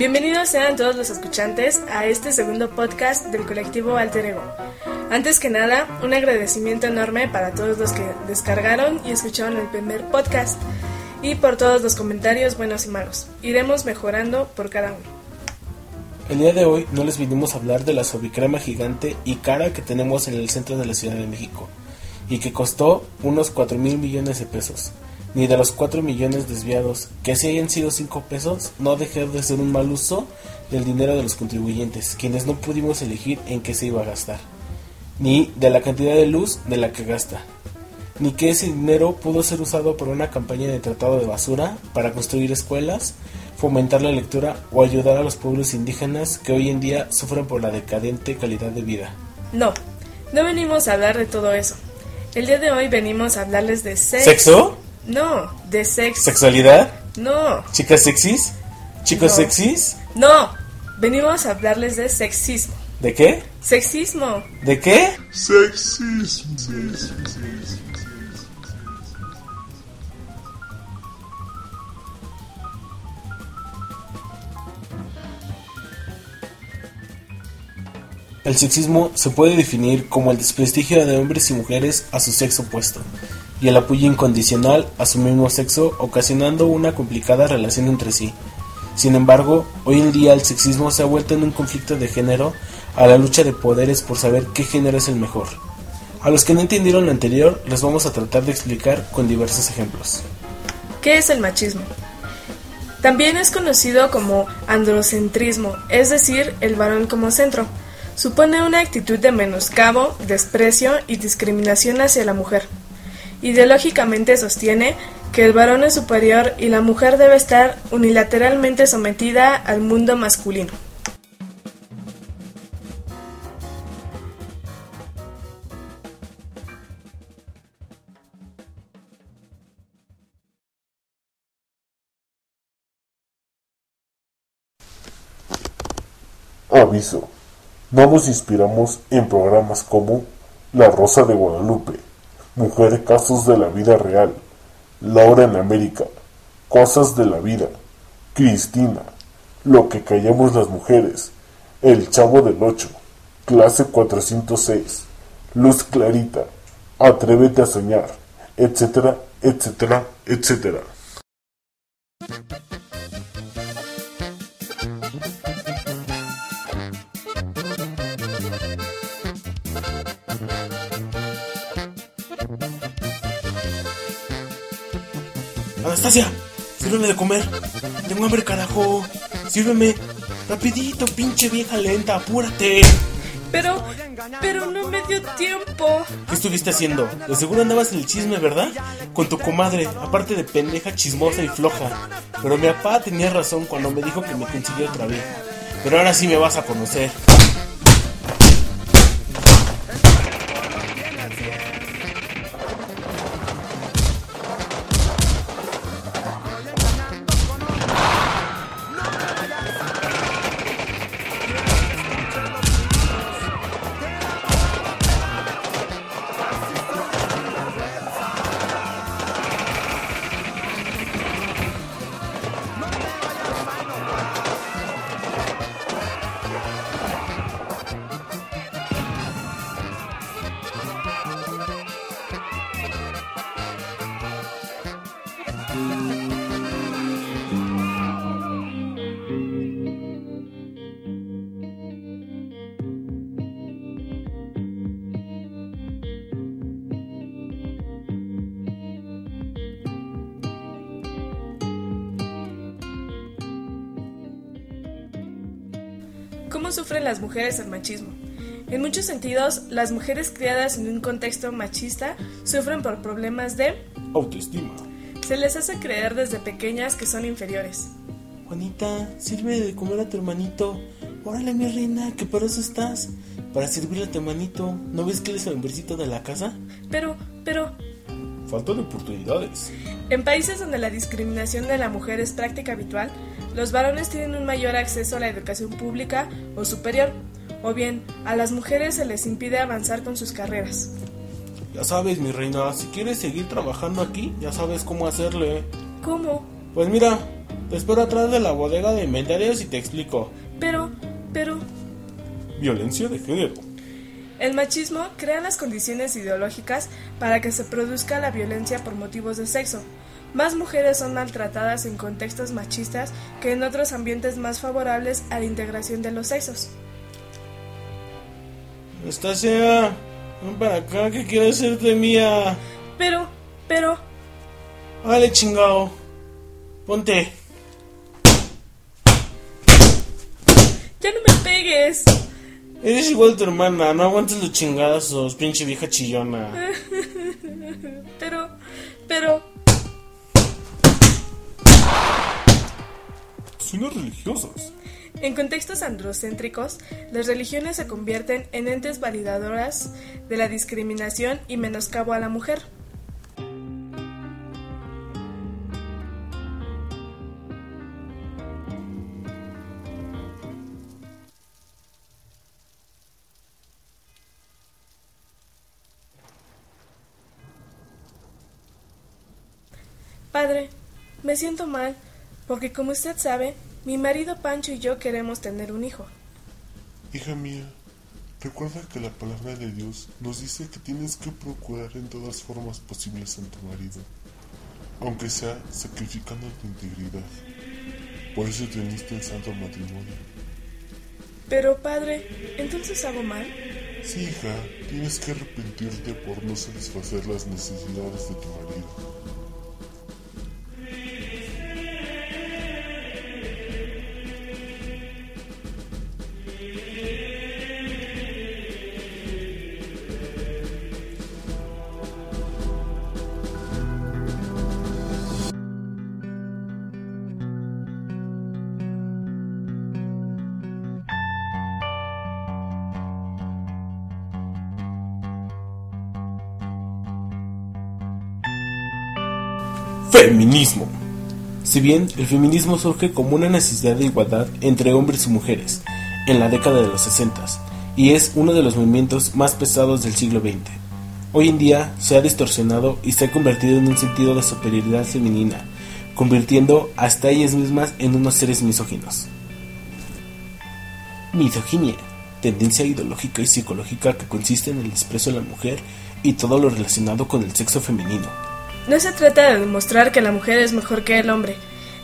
Bienvenidos sean todos los escuchantes a este segundo podcast del colectivo Alter Ego. Antes que nada, un agradecimiento enorme para todos los que descargaron y escucharon el primer podcast y por todos los comentarios buenos y malos. Iremos mejorando por cada uno. El día de hoy no les vinimos a hablar de la sobicrema gigante y cara que tenemos en el centro de la Ciudad de México y que costó unos 4 mil millones de pesos ni de los 4 millones desviados, que si hayan sido 5 pesos, no dejar de ser un mal uso del dinero de los contribuyentes, quienes no pudimos elegir en qué se iba a gastar, ni de la cantidad de luz de la que gasta, ni que ese dinero pudo ser usado por una campaña de tratado de basura para construir escuelas, fomentar la lectura o ayudar a los pueblos indígenas que hoy en día sufren por la decadente calidad de vida. No, no venimos a hablar de todo eso. El día de hoy venimos a hablarles de sexo. No, de sexo. ¿Sexualidad? No. ¿Chicas sexys? ¿Chicos sexys? No. Venimos a hablarles de sexismo. ¿De qué? Sexismo. ¿De qué? Sexismo. El sexismo se puede definir como el desprestigio de hombres y mujeres a su sexo opuesto, y el apoyo incondicional a su mismo sexo, ocasionando una complicada relación entre sí. Sin embargo, hoy en día el sexismo se ha vuelto en un conflicto de género a la lucha de poderes por saber qué género es el mejor. A los que no entendieron lo anterior, les vamos a tratar de explicar con diversos ejemplos. ¿Qué es el machismo? También es conocido como androcentrismo, es decir, el varón como centro. Supone una actitud de menoscabo, desprecio y discriminación hacia la mujer. Ideológicamente sostiene que el varón es superior y la mujer debe estar unilateralmente sometida al mundo masculino. Aviso. No nos inspiramos en programas como La Rosa de Guadalupe, Mujer Casos de la Vida Real, Laura en América, Cosas de la Vida, Cristina, Lo que callamos las mujeres, El Chavo del Ocho, Clase 406, Luz Clarita, Atrévete a soñar, etcétera, etcétera, etcétera. Anastasia, sírveme de comer. Tengo hambre, carajo. Sírveme. Rapidito, pinche vieja lenta, apúrate. Pero, pero no me dio tiempo. ¿Qué estuviste haciendo? De seguro andabas en el chisme, ¿verdad? Con tu comadre, aparte de pendeja, chismosa y floja. Pero mi papá tenía razón cuando me dijo que me consiguió otra vez. Pero ahora sí me vas a conocer. ¿Cómo sufren las mujeres el machismo? En muchos sentidos, las mujeres criadas en un contexto machista sufren por problemas de autoestima. Se les hace creer desde pequeñas que son inferiores. Juanita, sirve de comer a tu hermanito. Órale, mi reina, que para eso estás. Para servirle a tu hermanito. ¿No ves que él es el hombrecito de la casa? Pero, pero... Falta de oportunidades. En países donde la discriminación de la mujer es práctica habitual, los varones tienen un mayor acceso a la educación pública o superior, o bien a las mujeres se les impide avanzar con sus carreras. Ya sabes, mi reina, si quieres seguir trabajando aquí, ya sabes cómo hacerle. ¿Cómo? Pues mira, Te espero atrás de la bodega de inventarios y te explico. Pero, pero, Violencia de género. el machismo crea las condiciones ideológicas para que se produzca la violencia por motivos de sexo. Más mujeres son maltratadas en contextos machistas que en otros ambientes más favorables a la integración de los sexos. Estasia, ven para acá que quiero hacerte mía. Pero, pero, Vale, chingao. Ponte. ya no me pegues. Eres igual tu hermana, no aguantes los chingadazos, pinche vieja chillona. Pero, pero, Religiosas. En contextos androcéntricos, las religiones se convierten en entes validadoras de la discriminación y menoscabo a la mujer. Padre, me siento mal porque como usted sabe, mi marido Pancho y yo queremos tener un hijo. Hija mía, recuerda que la palabra de Dios nos dice que tienes que procurar en todas formas posibles a tu marido, aunque sea sacrificando tu integridad. Por eso te uniste en santo matrimonio. Pero padre, ¿entonces hago mal? Sí, hija, tienes que arrepentirte por no satisfacer las necesidades de tu marido. Feminismo. Si bien el feminismo surge como una necesidad de igualdad entre hombres y mujeres en la década de los 60 y es uno de los movimientos más pesados del siglo XX, hoy en día se ha distorsionado y se ha convertido en un sentido de superioridad femenina, convirtiendo hasta ellas mismas en unos seres misóginos. Misoginia, tendencia ideológica y psicológica que consiste en el desprecio a la mujer y todo lo relacionado con el sexo femenino. No se trata de demostrar que la mujer es mejor que el hombre,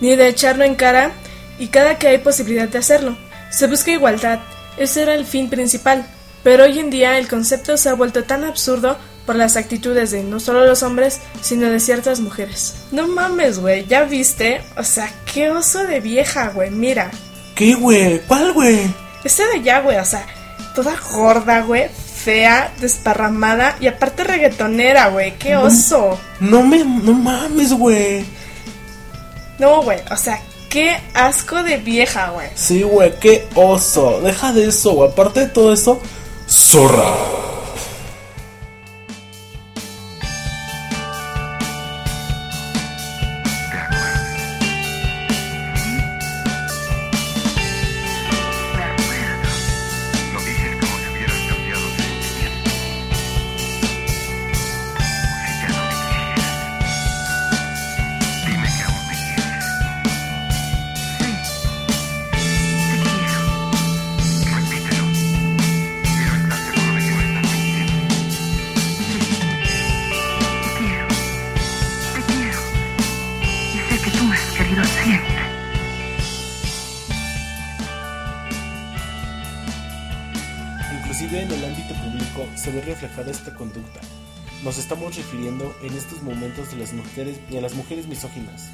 ni de echarlo en cara y cada que hay posibilidad de hacerlo. Se busca igualdad, ese era el fin principal, pero hoy en día el concepto se ha vuelto tan absurdo por las actitudes de no solo los hombres, sino de ciertas mujeres. No mames, güey, ¿ya viste? O sea, qué oso de vieja, güey, mira. ¿Qué, güey? ¿Cuál, güey? Este de allá, güey, o sea, toda gorda, güey, fea, desparramada y aparte reggaetonera, güey, qué oso. No me, no mames, güey. No, güey, o sea, qué asco de vieja, güey. Sí, güey, qué oso. Deja de eso, güey. Aparte de todo eso, zorra. Público se ve reflejada esta conducta. Nos estamos refiriendo en estos momentos de las mujeres y a las mujeres misóginas,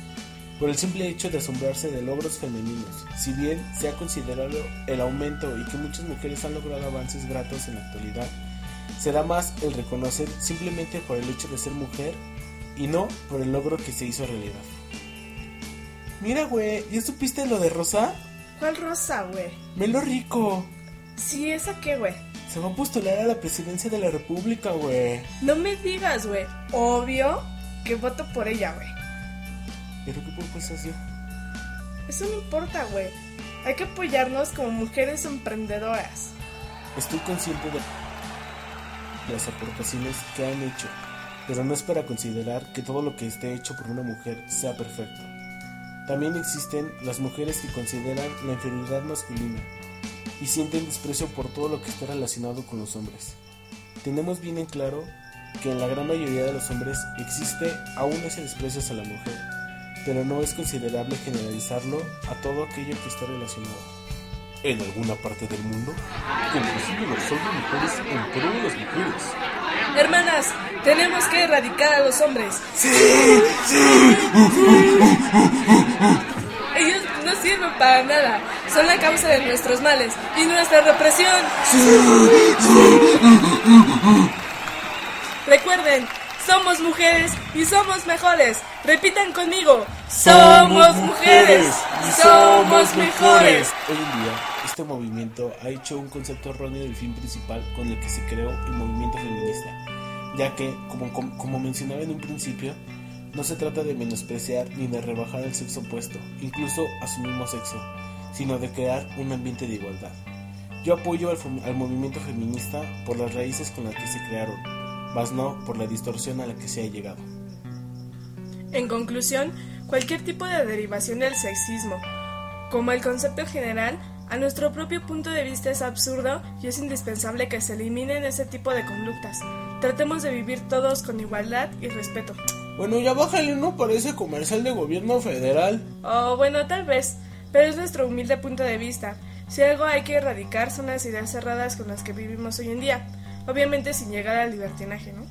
por el simple hecho de asombrarse de logros femeninos, si bien se ha considerado el aumento y que muchas mujeres han logrado avances gratos en la actualidad, se da más el reconocer simplemente por el hecho de ser mujer y no por el logro que se hizo realidad. Mira, güey, ¿ya supiste lo de Rosa? ¿Cuál rosa, güey? Melo Rico. Sí, ¿esa qué, güey? Se va a postular a la presidencia de la República, güey. No me digas, güey. Obvio que voto por ella, güey. ¿Pero qué propuestas dio? Eso no importa, güey. Hay que apoyarnos como mujeres emprendedoras. Estoy consciente de las aportaciones que han hecho, pero no es para considerar que todo lo que esté hecho por una mujer sea perfecto. También existen las mujeres que consideran la inferioridad masculina y sienten desprecio por todo lo que está relacionado con los hombres. Tenemos bien en claro que en la gran mayoría de los hombres existe aún ese desprecio hacia la mujer, pero no es considerable generalizarlo a todo aquello que está relacionado. En alguna parte del mundo, inclusive los hombres mujeres en pro de las mujeres. Hermanas, tenemos que erradicar a los hombres. Ellos no sirven para nada. Son la causa de nuestros males y nuestra represión. Recuerden, somos mujeres y somos mejores. Repitan conmigo. Somos mujeres y somos mejores. Hoy en día, este movimiento ha hecho un concepto erróneo del fin principal con el que se creó el movimiento feminista, ya que, como, como, mencionaba en un principio, no se trata de menospreciar ni de rebajar el sexo opuesto, incluso a su mismo sexo, sino de crear un ambiente de igualdad. Yo apoyo al, movimiento feminista por las raíces con las que se crearon, mas no por la distorsión a la que se ha llegado. En conclusión, cualquier tipo de derivación del sexismo, como el concepto general, a nuestro propio punto de vista es absurdo y es indispensable que se eliminen ese tipo de conductas. Tratemos de vivir todos con igualdad y respeto. Bueno, ya bájale, ¿no? Parece comercial de gobierno federal. O bueno, tal vez, pero es nuestro humilde punto de vista. Si algo hay que erradicar son las ideas cerradas con las que vivimos hoy en día, obviamente sin llegar al libertinaje, ¿no?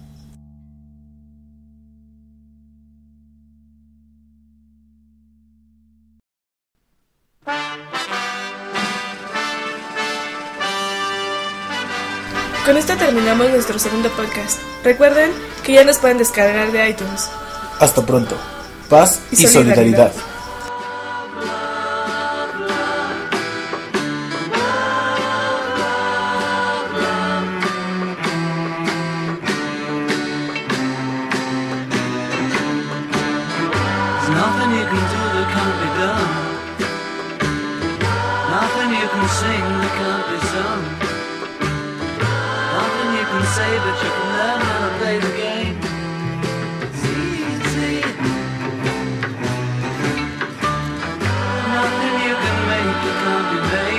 Con esto terminamos nuestro segundo podcast. Recuerden que ya nos pueden descargar de iTunes. Hasta pronto. Paz Y y, solidaridad. solidaridad. could be made.